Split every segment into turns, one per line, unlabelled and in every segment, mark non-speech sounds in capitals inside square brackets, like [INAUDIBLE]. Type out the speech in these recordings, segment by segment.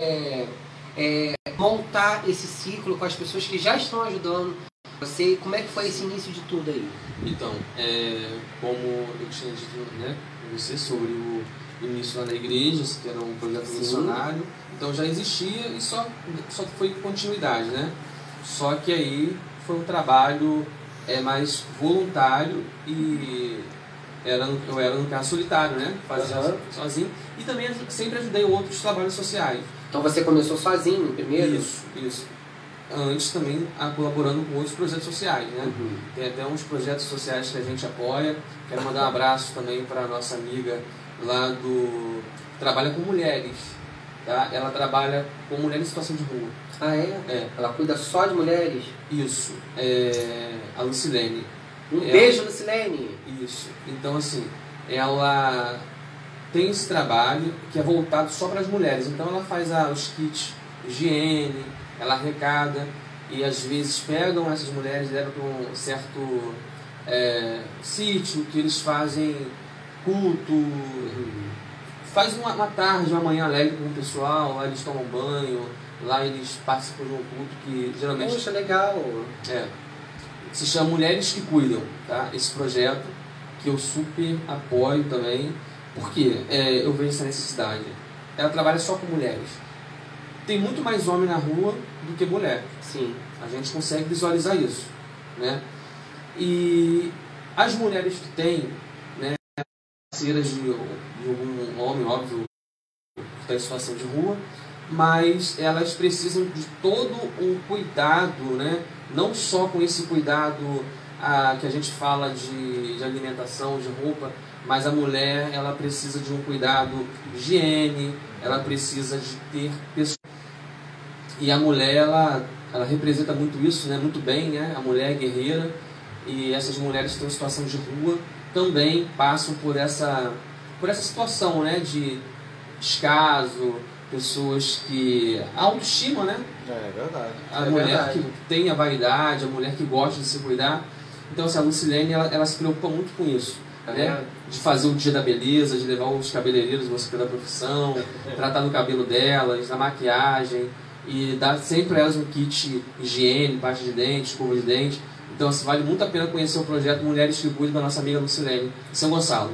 é, é, montar esse ciclo com as pessoas que já estão ajudando você? Como é que foi esse início de tudo aí?
Então, é, como eu tinha dito né, você sobre o início lá na igreja, que era um projeto Sim. missionário, então já existia e só, só foi continuidade, né? Só que aí foi um trabalho é, mais voluntário e era, eu era, no caso, solitário, né? Fazia uhum. sozinho. E também sempre ajudei outros trabalhos sociais.
Então você começou sozinho primeiro?
Isso, isso. Antes também a, colaborando com outros projetos sociais, né? Uhum. Tem até uns projetos sociais que a gente apoia. Quero mandar um abraço também para a nossa amiga lá do... Trabalha com mulheres, tá? Ela trabalha com mulheres em situação de rua.
Ah, é? É. Ela cuida só de mulheres?
Isso. É a Lucilene.
Um ela... beijo, Lucilene!
Isso. Então, assim, ela tem esse trabalho que é voltado só para as mulheres. Então ela faz ah, os kits higiene, ela arrecada e às vezes pegam essas mulheres e levam para um certo é, sítio que eles fazem culto, faz uma, uma, tarde, uma manhã alegre com o pessoal, lá eles tomam banho, lá eles participam de um culto que geralmente.
Poxa, legal!
É. Se chama Mulheres que Cuidam, tá? Esse projeto que eu super apoio também porque é, eu vejo essa necessidade. Ela trabalha só com mulheres. Tem muito mais homem na rua do que mulher.
Sim.
A gente consegue visualizar isso. Né? E as mulheres que têm, né, parceiras de, de algum homem, óbvio, que está em situação de rua, mas elas precisam de todo um cuidado, né? não só com esse cuidado ah, que a gente fala de, de alimentação, de roupa, mas a mulher ela precisa de um cuidado de higiene, ela precisa de ter pessoas. E a mulher ela, ela representa muito isso, né? muito bem, né? a mulher é guerreira e essas mulheres que estão em situação de rua também passam por essa, por essa situação né? de descaso, pessoas que. A autoestima, né?
É verdade.
A
é
mulher
verdade.
que tem a vaidade, a mulher que gosta de se cuidar. Então, assim, a Lucilene, ela, ela se preocupa muito com isso né? De fazer o dia da beleza, de levar os cabeleireiros você pela profissão, [LAUGHS] tratar do cabelo delas, da maquiagem e dar sempre para elas um kit higiene, parte de dente, escova de dente. Então, assim, vale muito a pena conhecer o projeto Mulheres que Cuidam da nossa amiga Lucilene, São Gonçalo.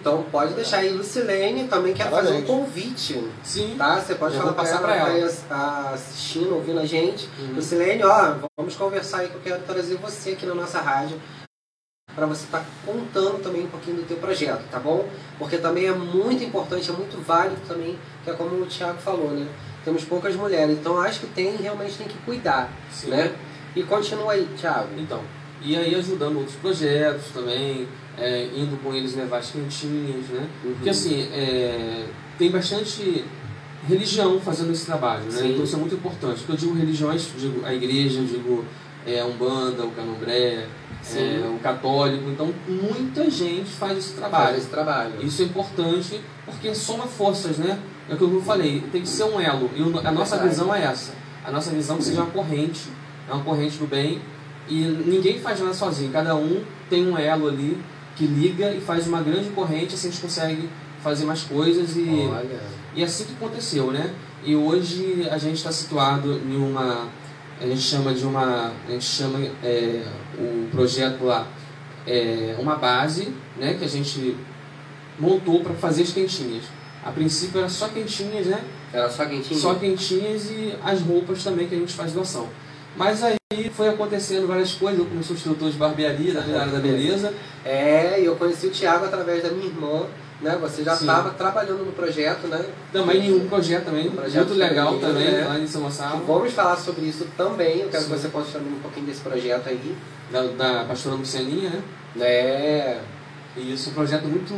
Então pode deixar aí, Lucilene, também quer fazer um convite.
Sim.
Tá? Você pode falar passar para ela, ela. Tá assistindo, ouvindo a gente. Uhum. Lucilene, ó, vamos conversar aí que eu quero trazer você aqui na nossa rádio para você estar tá contando também um pouquinho do teu projeto, tá bom? Porque também é muito importante, é muito válido também, que é como o Thiago falou, né? Temos poucas mulheres, então acho que tem, realmente tem que cuidar, Sim. né? E continua aí, Thiago.
Então, e aí ajudando outros projetos também, é, indo com eles levar as quentinhas, né? Uhum. Porque assim, é, tem bastante religião fazendo esse trabalho, né? Sim. Então isso é muito importante. Porque eu digo religiões, digo a igreja, digo é, a Umbanda, o Candomblé, é, o católico. Então, muita gente faz esse trabalho.
Faz esse trabalho.
Isso é importante porque soma forças, né? É o que eu falei, tem que ser um elo. E a nossa Verdade. visão é essa. A nossa visão que seja uma corrente, é uma corrente do bem. E ninguém faz nada sozinho. Cada um tem um elo ali que liga e faz uma grande corrente, assim a gente consegue fazer mais coisas e,
Olha.
e é assim que aconteceu, né? E hoje a gente está situado em uma a gente chama de uma a gente chama é, o projeto lá é uma base né que a gente montou para fazer as quentinhas a princípio era só quentinhas né
era só quentinhas
só quentinhas e as roupas também que a gente faz doação mas aí foi acontecendo várias coisas eu como sou instrutor de barbearia da área da beleza
é e eu conheci o Thiago através da minha irmã né? Você já estava trabalhando no projeto, né?
Também em um projeto também, um projeto muito legal também, né? lá em São Gonçalo.
Vamos falar sobre isso também, eu quero Sim. que você conte também um pouquinho desse projeto aí.
Da, da pastora Lucianinha, né?
É.
E isso é um projeto muito,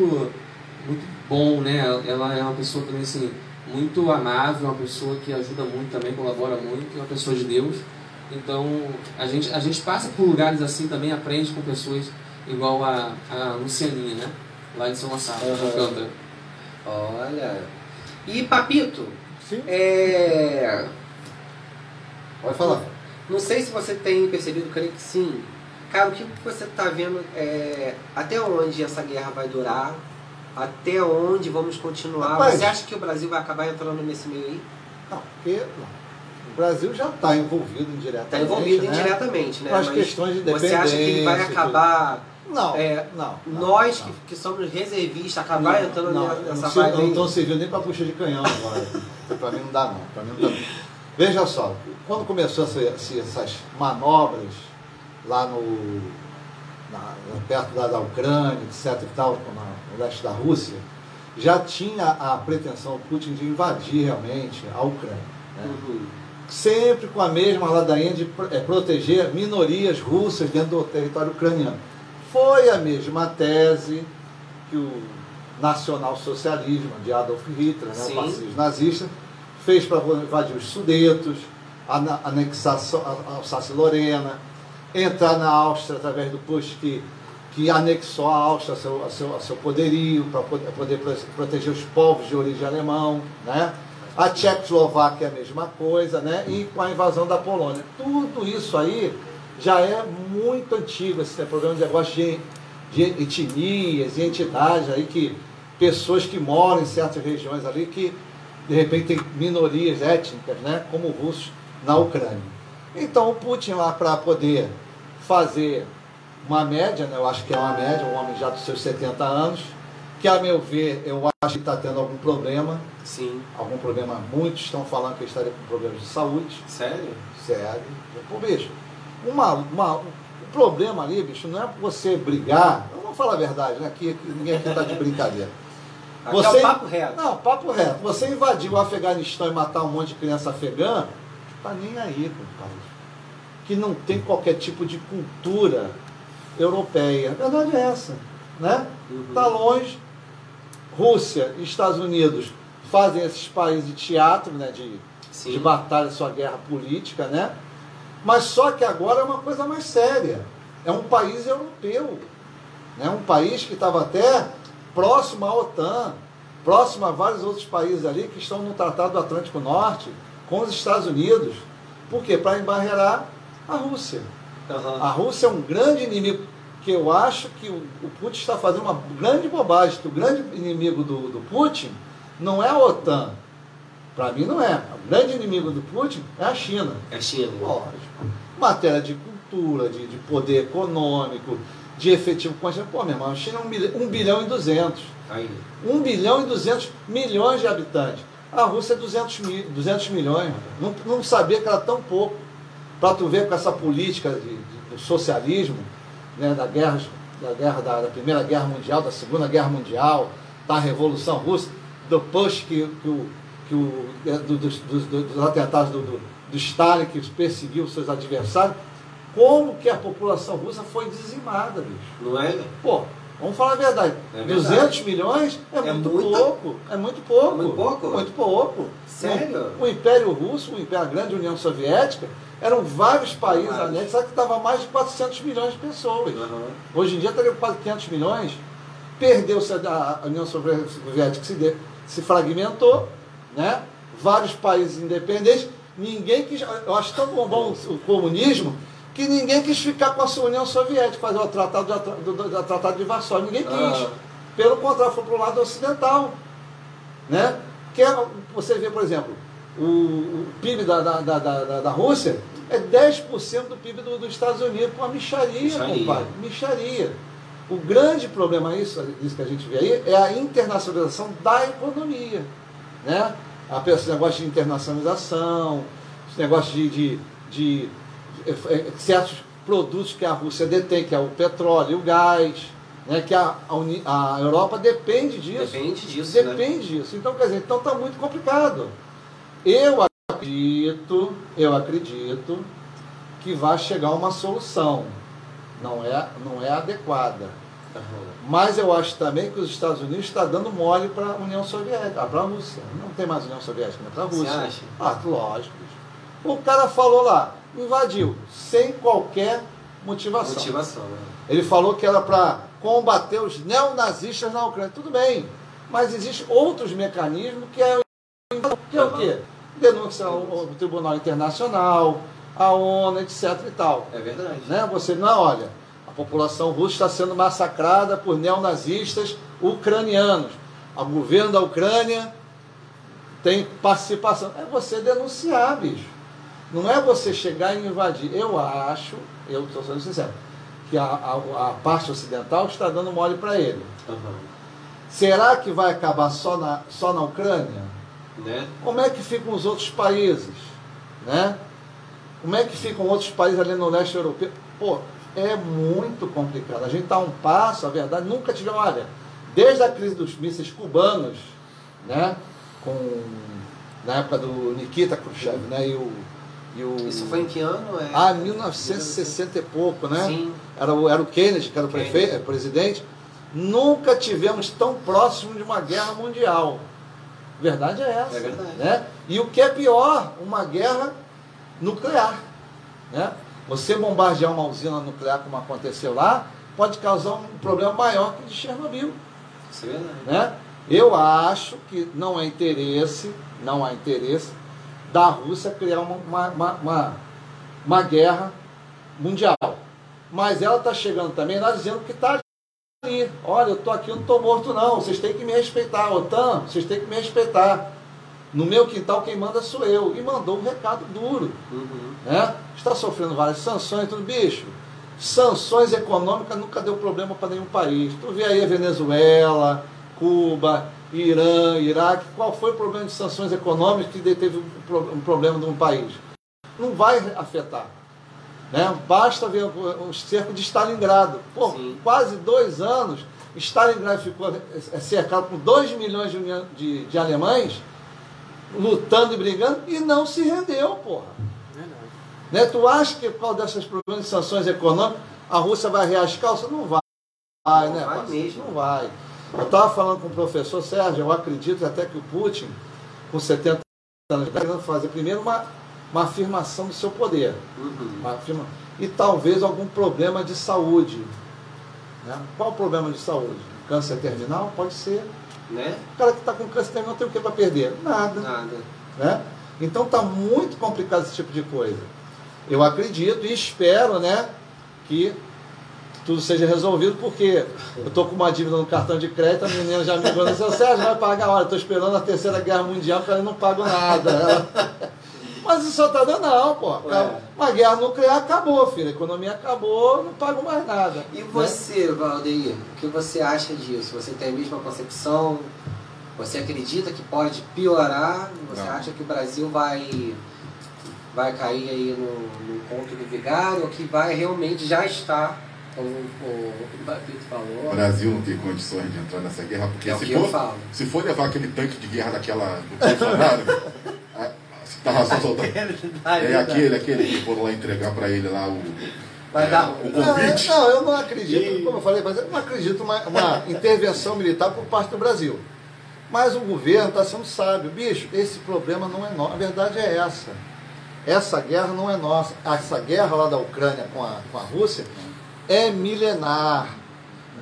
muito bom, né? Ela é uma pessoa também assim, muito amável, uma pessoa que ajuda muito também, colabora muito, uma pessoa de Deus. Então, a gente, a gente passa por lugares assim também, aprende com pessoas igual a, a Lucianinha, né? lá em São Gonçalo, uhum.
Olha. E Papito?
Sim.
É.
Pode falar.
Não sei se você tem percebido, creio que sim. Cara, o que você está vendo é, até onde essa guerra vai durar? Até onde vamos continuar?
Rapaz,
você acha que o Brasil vai acabar entrando nesse meio aí?
Não, porque o Brasil já está envolvido indiretamente.
Está envolvido
né?
indiretamente, né?
Com as
Mas
questões de
Você acha que ele vai
dependência,
acabar.
Não,
é,
não, não,
nós
não.
Que, que somos reservistas, acabar entrando
não,
nessa
não,
vibe
não estão servindo nem para puxa de canhão agora. [LAUGHS] para mim não dá não. Pra mim não dá. Veja só, quando começou essa, essas manobras lá no na, perto da, da Ucrânia, etc. e tal, no leste da Rússia, já tinha a pretensão do Putin de invadir realmente a Ucrânia. Né?
Uhum.
Sempre com a mesma ladainha de é, proteger minorias russas dentro do território ucraniano. Foi a mesma tese que o nacional-socialismo de Adolf Hitler, né, o fascismo nazista, fez para invadir os Sudetos, anexar a Alsácia-Lorena, entrar na Áustria através do Push que, que anexou a Áustria a seu, a seu, a seu poderio, para poder, poder proteger os povos de origem alemão, né? A Tchecoslováquia é a mesma coisa, né? E com a invasão da Polônia. Tudo isso aí já é muito antigo, esse programa de negócio de, de etnias e entidades aí que pessoas que moram em certas regiões ali que de repente tem minorias étnicas, né? Como russos na Ucrânia. Então o Putin lá para poder fazer uma média, né? eu acho que é uma média, um homem já dos seus 70 anos, que a meu ver, eu acho que está tendo algum problema.
Sim.
Algum problema, muitos estão falando que ele estaria com problemas de saúde.
Sério?
Sério. Pô, bicho, uma, uma, o problema ali, bicho, não é você brigar, eu vou falar a verdade, né? Aqui, ninguém aqui está de brincadeira. [LAUGHS]
Aqui
você,
é o papo reto.
Não, papo reto. Você invadir o Afeganistão e matar um monte de criança afegã, tá nem aí com o país. Que não tem qualquer tipo de cultura europeia. A verdade é essa. Né?
Uhum.
Tá longe. Rússia e Estados Unidos fazem esses países de teatro, né? De,
Sim.
de batalha, sua guerra política, né? Mas só que agora é uma coisa mais séria. É um país europeu. Né? Um país que estava até próximo à OTAN, próximo a vários outros países ali que estão no Tratado do Atlântico Norte, com os Estados Unidos. Por quê? Para embarrear a Rússia.
Uhum.
A Rússia é um grande inimigo, que eu acho que o, o Putin está fazendo uma grande bobagem, que o grande inimigo do, do Putin não é a OTAN. Para mim não é. O grande inimigo do Putin é a China.
É a China.
Lógico. Matéria de cultura, de, de poder econômico, de efetivo quantitativo. Pô, meu irmão, a China é um bilhão, um bilhão e duzentos.
Aí.
1 bilhão e 200 milhões de habitantes. A Rússia é 200, mil, 200 milhões. Não, não sabia que era tão pouco. Para tu ver com essa política de, de, do socialismo, né, da, guerra, da, guerra da, da, Primeira Guerra Mundial, da Segunda Guerra Mundial, da Revolução Russa, do push que, que o, que o, do, dos, dos, dos, atentados do, do, do Stalin, que perseguiu seus adversários, como que a população russa foi dizimada, bicho.
Não é?
Pô, Vamos falar a verdade.
É
200
verdade.
milhões é,
É
muito
muita-
pouco. É muito pouco.
É muito pouco?
Muito pouco.
Sério?
O, o Império Russo, o Império, a grande União Soviética, eram vários países anexos, sabe que estava mais de 400 milhões de pessoas.
Uhum.
Hoje em dia estaria quase 500 milhões. Perdeu-se a, a União Soviética, se, de- se fragmentou, né? vários países independentes. Ninguém quis. Eu acho tão bom o comunismo que ninguém quis ficar com a sua União Soviética, fazer o tratado de, do, do- do Tratado de Varsóvia. Ninguém quis.
Ah.
Pelo contrário, foi para o lado ocidental. Né? Que é, você vê, por exemplo, o, o PIB da, da, da, da, da Rússia é 10% do PIB do- dos Estados Unidos. Uma micharia,
Micharia.
compadre. Micharia. O grande problema, isso, isso que a gente vê aí, é a internacionalização da economia. Né? Esse negócio de internacionalização, esse negócio de, de, de, certos produtos que a Rússia detém, que é o petróleo e o gás, né? que a, a, a Europa depende disso.
Depende disso, né?
Depende disso. Então, quer dizer, então está muito complicado. Eu acredito, eu acredito que vai chegar uma solução. Não é, não é adequada.
Uhum.
Mas eu acho também que os Estados Unidos está dando mole para a União Soviética, para a Rússia. Não tem mais União Soviética, mas para a
Você
Rússia.
acha?
Ah, lógico. O cara falou lá, invadiu, sem qualquer motivação.
Motivação, né?
Ele falou que era para combater os neonazistas na Ucrânia. Tudo bem, mas existem outros mecanismos que é, que é o quê? Denúncia ao, ao Tribunal Internacional, a ONU, etc. e tal.
É verdade.
Né? Você não, olha, a população russa está sendo massacrada por neonazistas ucranianos. O governo da Ucrânia tem participação. É você denunciar, bicho. Não é você chegar e invadir. Eu acho, eu estou sendo sincero, que a, a, a, parte ocidental está dando mole para ele. Uhum. Será que vai acabar só na, só na Ucrânia? Né? Como é que ficam os outros países? Né? Como é que ficam outros países ali no leste europeu? Pô, é muito complicado. A gente está um passo, a verdade, nunca tivemos, olha, desde a crise dos mísseis cubanos, né, com, na época do Nikita Khrushchev, né, e o,
o... Isso foi em que ano? É...
Ah, 1960 e pouco, né? Sim. Era o, era o Kennedy, que era o prefeito, presidente. Nunca tivemos tão próximo de uma guerra mundial. Verdade é essa. É verdade. Né? E o que é pior, uma guerra nuclear. Né? Você bombardear uma usina nuclear como aconteceu lá, pode causar um problema maior que o de Chernobyl.
Isso é verdade.
Né? Eu acho que não há interesse, não há interesse da Rússia criar uma, uma, uma, uma guerra mundial. Mas ela está chegando também lá dizendo que está ali. Olha, eu estou aqui, eu não estou morto não. Vocês têm que me respeitar. OTAN, vocês têm que me respeitar. No meu quintal quem manda sou eu. E mandou um recado duro. Uhum. Né? Está sofrendo várias sanções, tudo bicho. Sanções econômicas nunca deu problema para nenhum país. Tu vê aí a Venezuela, Cuba, Irã, Iraque. Qual foi o problema de sanções econômicas que teve um problema de um país? Não vai afetar. Né? Basta ver o cerco de Stalingrado. Pô, quase dois anos, Stalingrado ficou cercado por 2 milhões de, de, de alemães lutando e brigando e não se rendeu, porra. Né? Tu acha que por causa dessas problemas de sanções econômicas a Rússia vai reagir calça? Não vai, não né? Vai mesmo. Não vai. Eu estava falando com o professor Sérgio, eu acredito até que o Putin, com 70 anos, está querendo fazer primeiro uma, uma afirmação do seu poder. Uhum. Afirma, e talvez algum problema de saúde. Né? Qual o problema de saúde? Câncer terminal? Pode ser. Né? O cara que está com câncer terminal tem o que para perder? Nada. Nada. Né? Então está muito complicado esse tipo de coisa. Eu acredito e espero né, que tudo seja resolvido, porque eu estou com uma dívida no cartão de crédito, a menina já me ligou e disse, Sérgio, vai pagar, olha, estou esperando a terceira guerra mundial, porque eu não pago nada. [LAUGHS] Mas isso só está dando não, pô. É. Uma guerra nuclear acabou, filho. A economia acabou, não pago mais nada.
E você, né? Valdeir, o que você acha disso? Você tem a mesma concepção? Você acredita que pode piorar? Você não. acha que o Brasil vai vai cair aí no, no ponto do vigário ou que vai realmente já estar como o, Papito falou.
O Brasil não tem condições de entrar nessa guerra, porque é se, for, se for levar aquele tanque de guerra daquela do Bolsonaro, [LAUGHS] Tava só [LAUGHS] soltando. É aquele, aquele que foram lá entregar para ele lá o. Vai é, dar o convite.
Não, eu não acredito, como eu falei, mas eu não acredito uma, uma intervenção militar por parte do Brasil. Mas o governo está sendo sábio. Bicho, esse problema não é nosso. A verdade é essa. Essa guerra não é nossa. Essa guerra lá da Ucrânia com a, com a Rússia é milenar.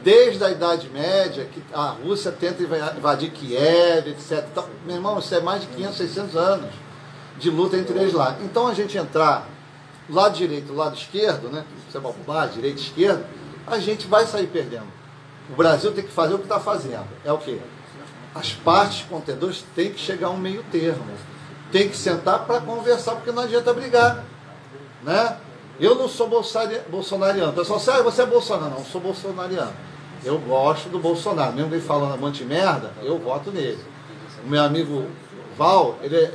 Desde a Idade Média, que a Rússia tenta invadir Kiev, etc. Então, meu irmão, isso é mais de 500, 600 anos de luta entre eles lá. Então a gente entrar lado direito, lado esquerdo, né? Você vai lado, direito, esquerdo, a gente vai sair perdendo. O Brasil tem que fazer o que está fazendo. É o quê? As partes contendores têm que chegar a um meio termo. Tem que sentar para conversar, porque não adianta brigar. Né? Eu não sou bolsonariano. O pessoal sabe, ah, você é bolsonaro. Não, sou bolsonariano. Eu gosto do Bolsonaro. Mesmo ele falando um monte de merda, eu voto nele. O meu amigo Val, ele é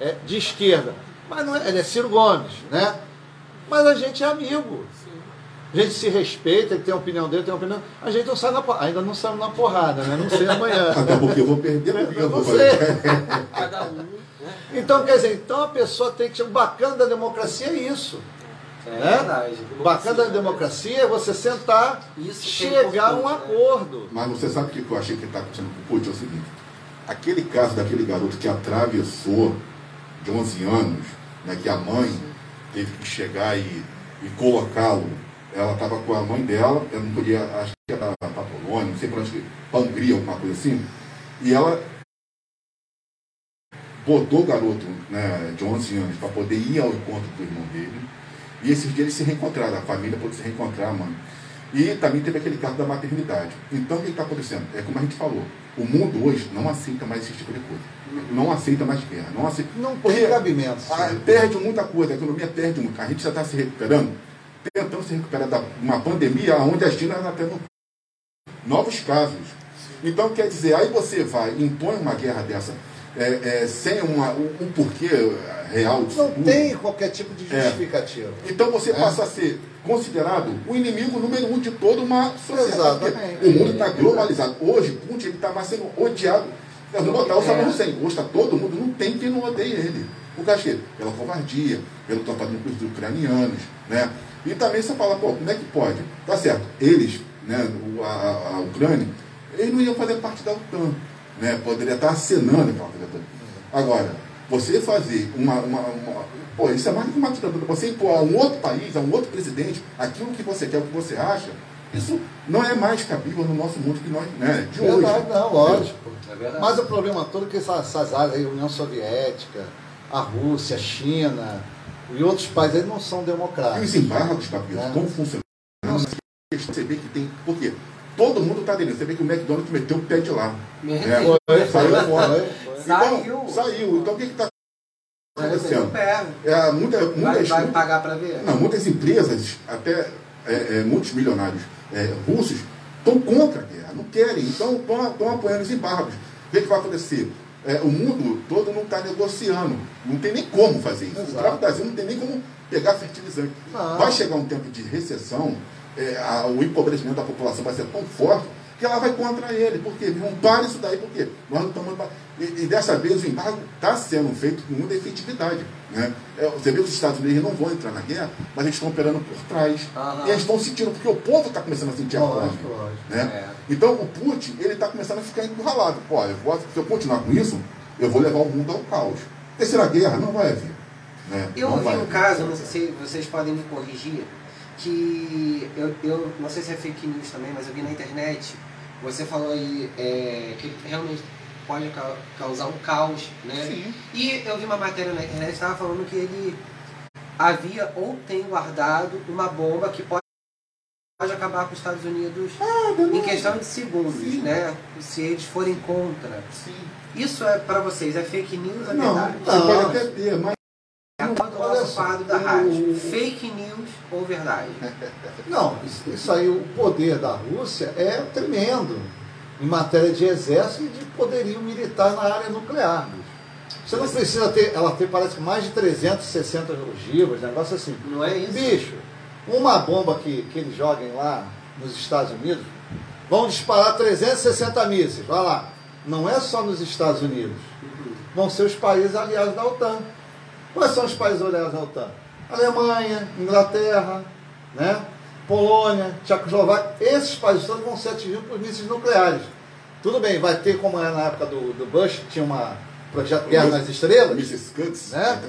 é, de esquerda. Mas não é, ele é Ciro Gomes, né? Mas a gente é amigo. A gente se respeita, ele tem a opinião dele, tem a opinião. A gente não sai na porrada. Ainda não saímos na porrada, né? Não sei amanhã. [LAUGHS]
Até porque eu vou perder, porque eu vou.
Cada um. Né? Então, quer dizer, então a pessoa tem que. O bacana da democracia é isso. É né? verdade. O bacana da democracia é você sentar, isso chegar a um acordo.
Mas você sabe o que eu achei que está acontecendo com o Putin? É o seguinte: aquele caso daquele garoto que atravessou de 11 anos, né, que a mãe teve que chegar e, e colocá-lo. Ela estava com a mãe dela, ela não podia, acho que era para Polônia, não sei para onde, para Hungria, alguma coisa assim. E ela botou o garoto né, de 11 anos para poder ir ao encontro do irmão dele. E esses dias eles se reencontraram, a família pôde se reencontrar, mano. E também teve aquele caso da maternidade. Então o que está acontecendo? É como a gente falou, O mundo hoje não aceita mais esse tipo de coisa. Não aceita mais guerra. Não, aceita,
não tem cabimento.
A, perde muita coisa, a economia perde muito. A gente já está se recuperando, tentando se recuperar de uma pandemia onde a China está tendo novos casos. Então, quer dizer, aí você vai, impõe uma guerra dessa é, é, sem uma, um, um, porquê real
disso Não tudo. tem qualquer tipo de é. justificativa.
É. Então você é. passa a ser considerado o inimigo número um de toda uma sociedade. Exatamente. O mundo está globalizado. Hoje, Putin está mais sendo odiado. Vamos botar o Saddam Hussein. Hoje está todo mundo, não tem quem não odeie ele. Por quê? Pela covardia, pelo tratado com os ucranianos. Né? E também você fala, pô, como é que pode? Tá certo, eles, né, a, a Ucrânia, eles não iam fazer parte da OTAN né? Poderia estar acenando aquela ditadura. Agora, você fazer uma, uma, uma, Pô, isso é mais do que uma ditadura. Você impor a um outro país, a um outro presidente, aquilo que você quer, o que você acha, isso não é mais cabível no nosso mundo que nós, né, de
verdade, hoje. Não, lógico. É verdade. Mas o problema todo é que essas, essas áreas aí, União Soviética, a Rússia, a China e outros países aí não são democráticos.
E os embargos, Capito, é. como funcionam? Você vê que tem. Por quê? Todo mundo está dentro. Você vê que o McDonald's meteu o pé de lá. É, foi, saiu fora. Então, saiu. Então o que está acontecendo? É, muita, muitas,
vai, vai pagar para ver?
Não, muitas empresas, até é, é, muitos milionários é, russos, estão contra a guerra, não querem, então estão apoiando os embargos. O que, que vai acontecer? É, o mundo todo não está negociando. Não tem nem como fazer isso. Exato. O tráfico Brasil não tem nem como pegar fertilizante. Não. Vai chegar um tempo de recessão é, a, o empobrecimento da população vai ser tão forte que ela vai contra ele. Por quê? Não para isso daí, por quê? Nós não estamos. E, e dessa vez o embargo está sendo feito com muita efetividade. Né? É, você vê que os Estados Unidos não vão entrar na guerra, mas eles estão operando por trás. Aham. E eles estão sentindo, porque o povo está começando a sentir a fome. Né? É. Então o Putin ele está começando a ficar encurralado. Pô, eu vou, se eu continuar com isso, eu vou levar o mundo ao caos. Terceira guerra não vai haver. Né?
Eu ouvi um caso, não sei se vocês podem me corrigir que eu, eu não sei se é fake news também, mas eu vi na internet, você falou aí é, que realmente pode causar um caos, né? Sim. E eu vi uma matéria na internet que estava falando que ele havia ou tem guardado uma bomba que pode pode acabar com os Estados Unidos ah, em questão de segundos, Sim. né? Se eles forem contra. Sim. Isso é para vocês, é fake news, é
não,
verdade?
Não, pode até ter, mas
O nosso quadro da rádio. Fake news ou verdade? [LAUGHS]
Não, isso, isso aí, o poder da Rússia é tremendo em matéria de exército e de poderio militar na área nuclear. Você não precisa ter, ela tem parece mais de 360 ogivas, negócio assim.
Não é isso?
Bicho, uma bomba que, que eles joguem lá nos Estados Unidos, vão disparar 360 mísseis, vai lá. Não é só nos Estados Unidos, uhum. vão ser os países aliados da OTAN. Quais são os países aliados à OTAN? Alemanha, Inglaterra, né? Polônia, Tchecoslováquia, esses países todos vão ser atingidos por mísseis nucleares. Tudo bem, vai ter como era na época do, do Bush, tinha uma projeto Guerra nas Estrelas.
Mísseis Cuts,
né?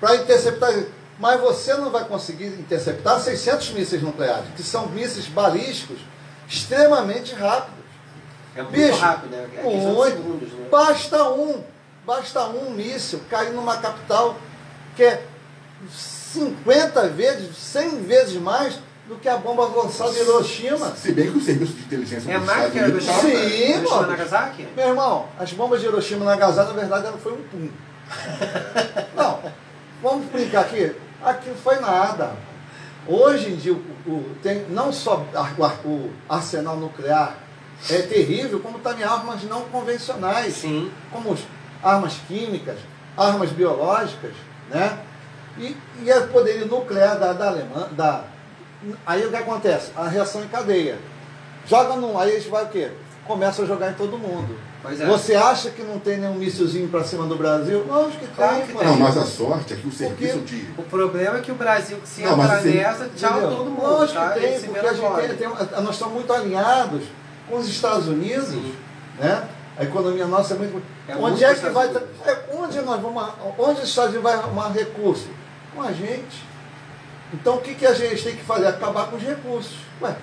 Para interceptar. Mas você não vai conseguir interceptar 600 mísseis nucleares, que são mísseis balísticos extremamente rápidos.
É muito Bicho, rápido, né? É muito. Segundos,
né? Basta um Basta um míssil cair numa capital que é 50 vezes, 100 vezes mais do que a bomba lançada em Hiroshima.
Se bem que o serviço de inteligência
é mais que a Hiroshima,
Sim,
Hiroshima Nagasaki?
Meu irmão, as bombas de Hiroshima e Nagasaki, na verdade, ela foi um pum. [LAUGHS] Não, vamos brincar aqui. Aqui foi nada. Hoje em dia, o, o, tem não só o, o arsenal nuclear é terrível, como também armas não convencionais.
Sim.
Como os armas químicas, armas biológicas, né? E, e o poderio nuclear da, da Alemanha, da, aí o que acontece? A reação em cadeia. Joga num, aí a gente vai o quê? Começa a jogar em todo mundo. É. Você acha que não tem nenhum míssilzinho para cima do Brasil? Lógico que claro tem. Que
não, mas a sorte é que o serviço porque de.
O problema é que o Brasil, se não, entrar nessa, tchau entendeu? todo mundo.
Lógico tá? que tem, porque a gente tem, tem, nós estamos muito alinhados com os Estados Unidos, Sim. né? A economia nossa é muito. É onde é que vai. É, onde nós vamos. Onde os Estados Unidos vai arrumar recurso? Com a gente. Então o que, que a gente tem que fazer? Acabar com os recursos. Ué,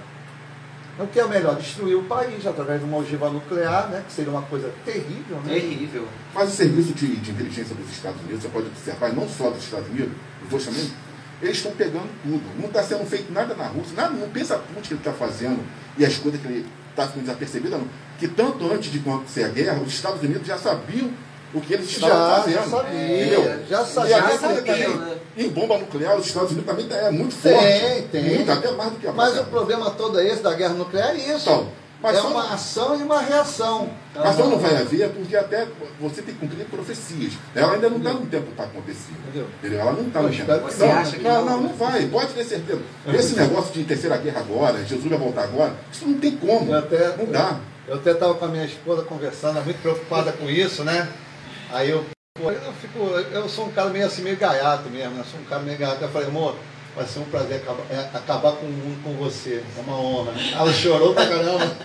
o que é melhor? Destruir o país através de uma ogiva nuclear, né? que seria uma coisa terrível. Né?
Terrível.
Mas o serviço de, de inteligência dos Estados Unidos, você pode observar, não só dos Estados Unidos, os também, eles estão pegando tudo. Não está sendo feito nada na Rússia, nada, não pensa tudo que ele está fazendo e as coisas que ele está ficando desapercebido, não que tanto antes de acontecer a guerra, os Estados Unidos já sabiam o que eles estavam
Já,
fazendo.
já sabia,
entendeu?
já
E
sabia.
Já sabiam,
também,
né?
em bomba nuclear, os Estados Unidos também é muito
Tem,
forte.
tem.
Muito, até mais do que a
Mas o problema todo é esse da guerra nuclear é isso.
Então, mas
é
só-
uma ação e uma reação.
Mas só não vai haver porque até você tem que cumprir profecias. Ela ainda não está no tempo para acontecer.
Entendeu?
Entendeu? Ela não está no tempo.
que
Você
não.
acha que
não,
não?
não, não vai. Pode ter certeza. Esse negócio de terceira guerra agora, Jesus vai voltar agora, isso não tem como.
Até,
Não dá.
Eu até estava com a minha esposa conversando, muito preocupada com isso, né? Aí eu, pô, eu fico, eu sou um cara meio assim, meio gaiato mesmo, né? Sou um cara meio gaiato. Eu falei, amor, vai ser um prazer acabar, é, acabar com o mundo com você. É uma honra. Ela chorou pra caramba.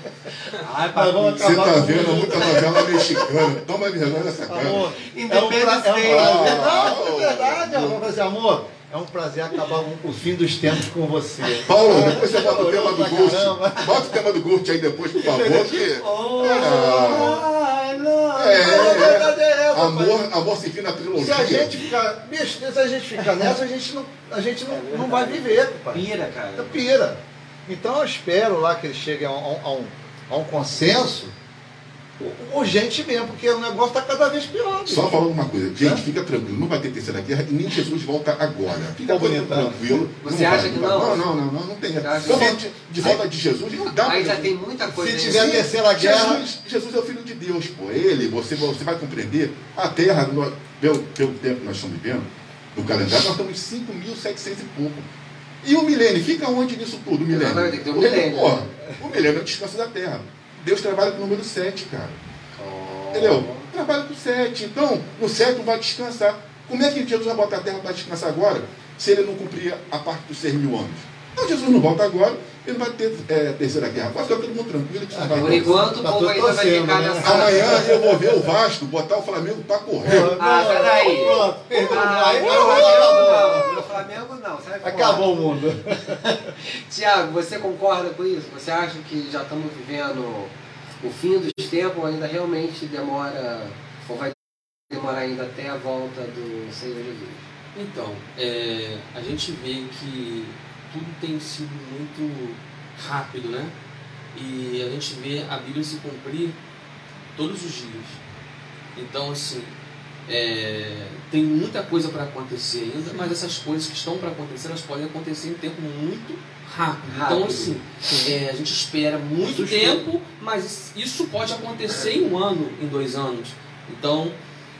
Ai,
Mas vamos
Você
acabar
está
com o
vendo muita novela mexicana. Toma vergonha nessa cara.
Amor, é um, pra, é um
Day.
prazer.
Ah,
Não, é verdade, amor. Eu falei assim, amor, é um prazer acabar o fim dos tempos com você.
Paulo, depois você bota o tema do
caramba.
Bota o tema do Ghost aí depois, por favor. [LAUGHS] Que...
Ai, não.
É,
é pai.
Amor, amor sem fim na
Se
trilogia.
a gente ficar, bicho, se a gente ficar nessa, a gente não, a gente não, não vai viver, pai.
Pira, cara.
Então, pira. Então eu espero lá que eles cheguem a um, a um, a um consenso urgente mesmo, porque o negócio está cada vez pior.
Só falando uma coisa, gente, fica tranquilo, não vai ter terceira guerra e nem Jesus volta agora. Fica
Tá bonitão.
tranquilo.
Você
não
acha
vai,
que não?
Não, não, não, não, não tem.
não?
de, volta de Jesus, não dá
Aí já tem muita coisa.
Se tiver a terceira guerra-
Jesus, Jesus é o Filho de Deus, pô. Ele, você, você vai compreender. A Terra, nós- pelo, pelo tempo que nós estamos vivendo, no calendário, nós estamos em 5.700 e pouco. E o milênio, fica onde nisso tudo, o milênio?
Ter um
Porque,
milênio.
porra, o milênio é o descanso da Terra. Deus trabalha com o número 7, cara.
Oh.
Entendeu? Trabalha com 7. Então, no 7 não vai descansar. Como é que Jesus vai botar a terra para descansar agora, se ele não cumprir a parte dos 6 mil anos? Então, Jesus não volta agora, ele não vai ter é, terceira guerra. Vai ficar todo mundo tranquilo que não vai
Por enquanto, o
Tá
povo ainda vai ficar
né?
nessa.
Amanhã eu vou ver o Vasco botar o Flamengo para correr.
Ah, peraí.
Pronto, perdeu.
Ah,
Aí,
não. Meu Flamengo não. Sai.
Acabou o mundo. [LAUGHS]
Tiago, você concorda com isso? Você acha que já estamos vivendo o fim dos tempos ou ainda realmente demora, ou vai demorar ainda até a volta do Senhor Jesus?
Então, é, a gente vê que tudo tem sido muito rápido, né? E a gente vê a Bíblia se cumprir todos os dias. Então, assim, é, tem muita coisa para acontecer ainda, mas essas coisas que estão para acontecer, elas podem acontecer em tempo muito rápido. Então,
Rápido.
assim, é, a gente espera muito tempo, mas isso pode acontecer em um ano, em dois anos. Então,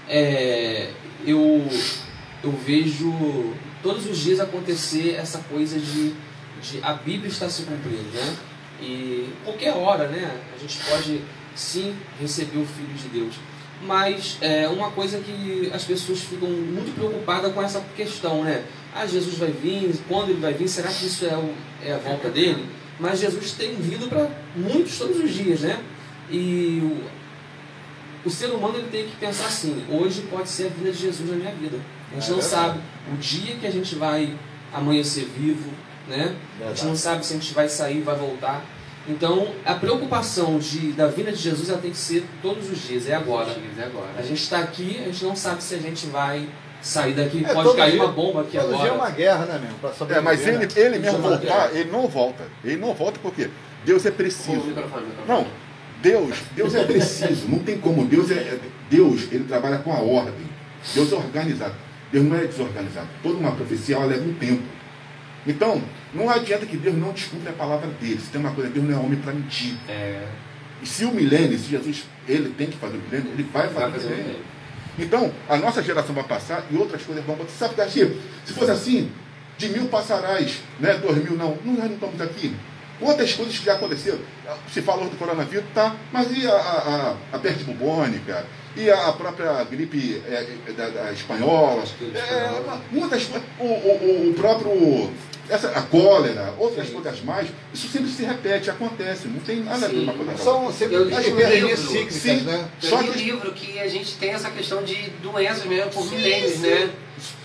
é, eu, eu vejo todos os dias acontecer essa coisa de, de a Bíblia está se cumprindo, né? E qualquer hora, né? A gente pode sim receber o Filho de Deus. Mas é uma coisa que as pessoas ficam muito preocupadas com essa questão, né? Ah, Jesus vai vir, quando ele vai vir? Será que isso é, o, é a volta dele? Mas Jesus tem vindo para muitos todos os dias, né? E o, o ser humano ele tem que pensar assim: hoje pode ser a vida de Jesus na minha vida. A gente
É
não sabe o dia que a gente vai amanhecer vivo, né? A gente não sabe se a gente vai sair, vai voltar. Então, a preocupação de, da vinda de Jesus ela tem que ser todos os dias, é agora.
É agora.
A gente está aqui, a gente não sabe se a gente vai sair daqui,
É,
pode cair
dia-
uma bomba aqui
Todo dia é
agora.
uma guerra, né, mesmo? Pra
É,
sobreviver,
mas ele,
né?
ele mesmo
é
voltar,
guerra.
ele não volta. Ele não volta porque Deus é preciso. Não, Deus, Deus é preciso, não tem como. Deus é é- Deus, ele trabalha com a ordem. Deus é organizado. Deus não é desorganizado. Toda uma profecia ela leva um tempo. Então, não adianta que Deus não descumpra a palavra dele. Se tem uma coisa, Deus não é homem para mentir.
É,
E se o milênio, se Jesus ele tem que fazer o milênio, ele vai fazer,
vai fazer
o milênio.
bem.
Então, a nossa geração vai passar e outras coisas vão acontecer. Sabe, Garcia, se fosse assim, de mil passarás, né? Dois mil não, não nós não estamos aqui. Quantas coisas que já aconteceram? Se falou do coronavírus, tá, mas e a, a, a, peste bubônica? E a, a própria gripe é, é, da, da espanhola? É, muitas coisas. O, o, o próprio. Essa, a cólera, outras coisas mais, isso sempre se repete, acontece, não tem nada a ver uma coisa.
São sempre epidemias
livro.
cíclicas,
Sim.
né?
Só que-
livro que a gente tem essa questão de doenças mesmo por milênios, né?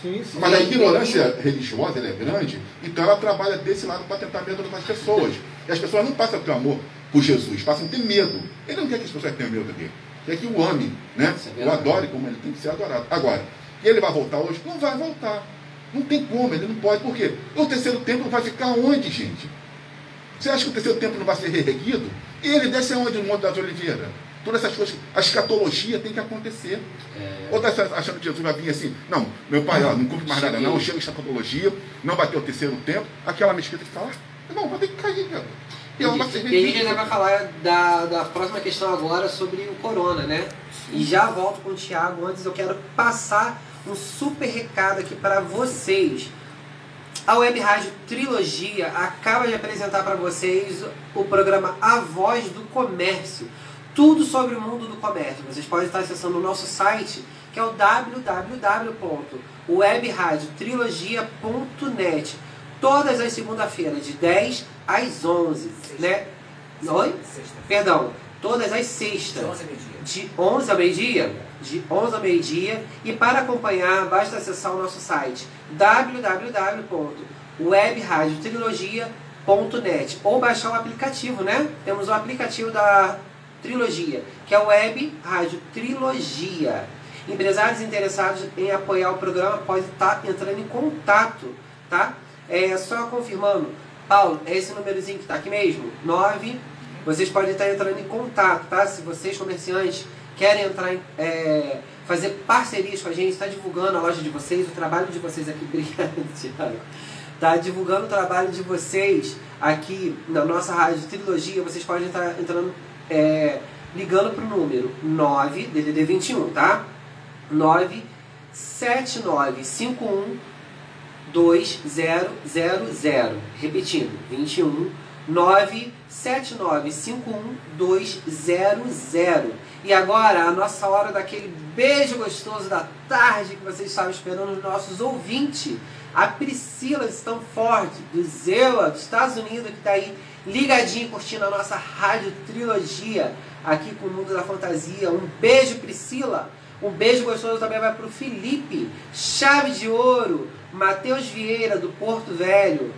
Sim, sim.
Mas a ignorância religiosa ela é grande, então ela trabalha desse lado para tentar amedrontar as pessoas. E as pessoas não passam a ter amor por Jesus, passam a ter medo. Ele não quer que as pessoas tenham medo dele. Quer que o ame, né?
É
O adore como ele tem que ser adorado. Agora, ele vai voltar hoje? Não vai voltar. Não tem como, ele não pode. Por quê? O terceiro templo vai ficar onde, gente? Você acha que o terceiro templo não vai ser reerguido? Ele desce onde no Monte das Oliveiras? Todas essas coisas, a escatologia tem que acontecer. É. Ou está achando que Jesus vai vir assim, não, meu pai, ó, não cumpre mais nada não, chega a escatologia, não vai ter o terceiro tempo, aquela mesquita que está lá, não, vai ter que cair, cara.
E, vai ser e a gente vai falar da, da próxima questão agora sobre o corona, né? E já volto com o Thiago, antes eu quero passar um super recado aqui para vocês. A Web Rádio Trilogia acaba de apresentar para vocês o programa A Voz do Comércio. Tudo sobre o mundo do comércio. Vocês podem estar acessando o nosso site, que é o www.webradiotrilogia.net. Todas as segundas-feiras, de 10 às 11. Sexta. Né? Oi? Sexta. Perdão. Todas as sextas. De 11 ao meio-dia? De 11 ao meio-dia. E para acompanhar, basta acessar o nosso site www.webradiotrilogia.net ou baixar o aplicativo, né? Temos o aplicativo da Trilogia, que é o Web Rádio Trilogia. Empresários interessados em apoiar o programa podem estar entrando em contato, tá? É só confirmando. Paulo, é esse númerozinho que está aqui mesmo? 9. Vocês podem estar entrando em contato, tá? Se vocês, comerciantes, querem entrar em, é, fazer parcerias com a gente, está divulgando a loja de vocês, o trabalho de vocês aqui, [LAUGHS] obrigado. Está divulgando o trabalho de vocês aqui na nossa rádio Trilogia, vocês podem estar entrando, é, ligando para o número 9, DDD 21, tá? 97951 2000. Repetindo, 21 97951 200. E agora, a nossa hora daquele beijo gostoso da tarde que vocês estavam esperando os nossos ouvintes. A Priscila Stanford, do Zewa, dos Estados Unidos, que está aí ligadinho curtindo a nossa rádio trilogia aqui com o Mundo da Fantasia. Um beijo, Priscila. Um beijo gostoso também vai para o Felipe, Chave de Ouro, Matheus Vieira, do Porto Velho,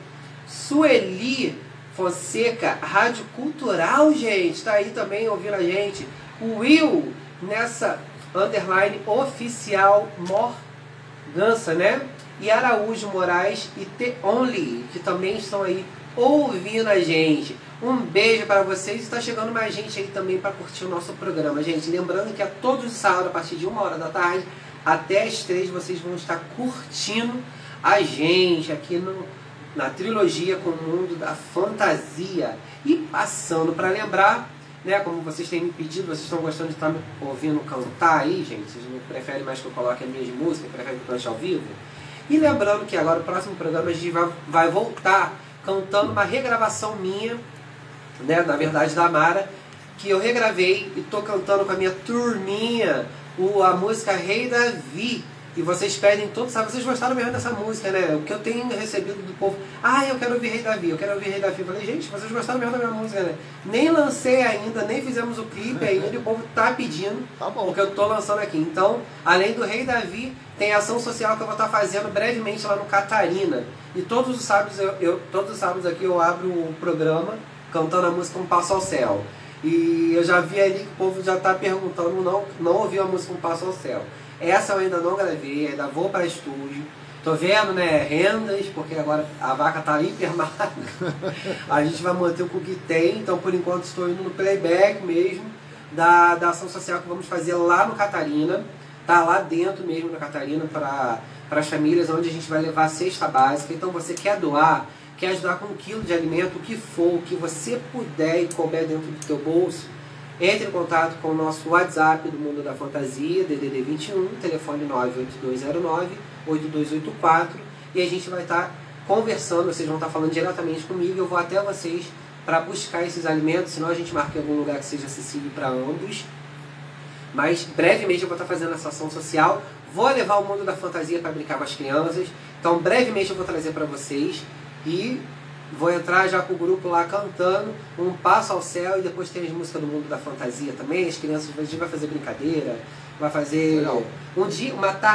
Sueli Fonseca, Rádio Cultural, gente, está aí também ouvindo a gente. O Will, nessa underline oficial Morgança, né? E Araújo Moraes e The Only, que também estão aí ouvindo a gente. Um beijo para vocês. Está chegando mais gente aí também para curtir o nosso programa, gente. Lembrando que a todos os sábados, a partir de uma hora da tarde até as três, vocês vão estar curtindo a gente aqui no, na trilogia com o mundo da fantasia. E passando para lembrar né? Como vocês têm me pedido, vocês estão gostando de estar me ouvindo cantar aí, gente. Vocês não preferem mais que eu coloque as minhas músicas, preferem que eu cante ao vivo. E lembrando que agora o próximo programa a gente vai, vai voltar cantando uma regravação minha, né? Na verdade da Mara, que eu regravei e tô cantando com a minha turminha o, a música Rei Davi e vocês pedem todos, sabe? Vocês gostaram mesmo dessa música, né? O que eu tenho recebido do povo, ah, eu quero ouvir Rei Davi, eu quero ouvir Rei Davi. Eu falei, gente, vocês gostaram mesmo da minha música, né? Nem lancei ainda, nem fizemos o clipe [LAUGHS] ainda, e o povo tá pedindo, tá bom. porque eu tô lançando aqui. Então, além do Rei Davi, tem ação social que eu vou estar tá fazendo brevemente lá no Catarina. E todos os sábados, eu, eu todos os sábados aqui eu abro o um programa cantando a música Um Passo ao Céu. E eu já vi ali que o povo já está perguntando, não, não ouviu a música Um Passo ao Céu. Essa eu ainda não gravei, ainda vou para estúdio. Tô vendo, né, rendas, porque agora a vaca tá hipermada. [LAUGHS] a gente vai manter o que tem, então por enquanto estou indo no playback mesmo da, da ação social que vamos fazer lá no Catarina. Tá lá dentro mesmo na Catarina para as famílias, onde a gente vai levar a cesta básica. Então você quer doar, quer ajudar com um quilo de alimento, o que for, o que você puder e couber dentro do teu bolso, entre em contato com o nosso WhatsApp do Mundo da Fantasia, DDD 21, telefone 98209-8284, e a gente vai estar conversando, vocês vão estar falando diretamente comigo, eu vou até vocês para buscar esses alimentos, senão a gente marca em algum lugar que seja acessível para ambos. Mas brevemente eu vou estar fazendo essa ação social, vou levar o mundo da fantasia para brincar com as crianças, então brevemente eu vou trazer para vocês. E Vou entrar já com o grupo lá cantando um passo ao céu e depois tem as músicas do mundo da fantasia também. As crianças, a gente vai fazer brincadeira, vai fazer Legal. um dia, uma tarde.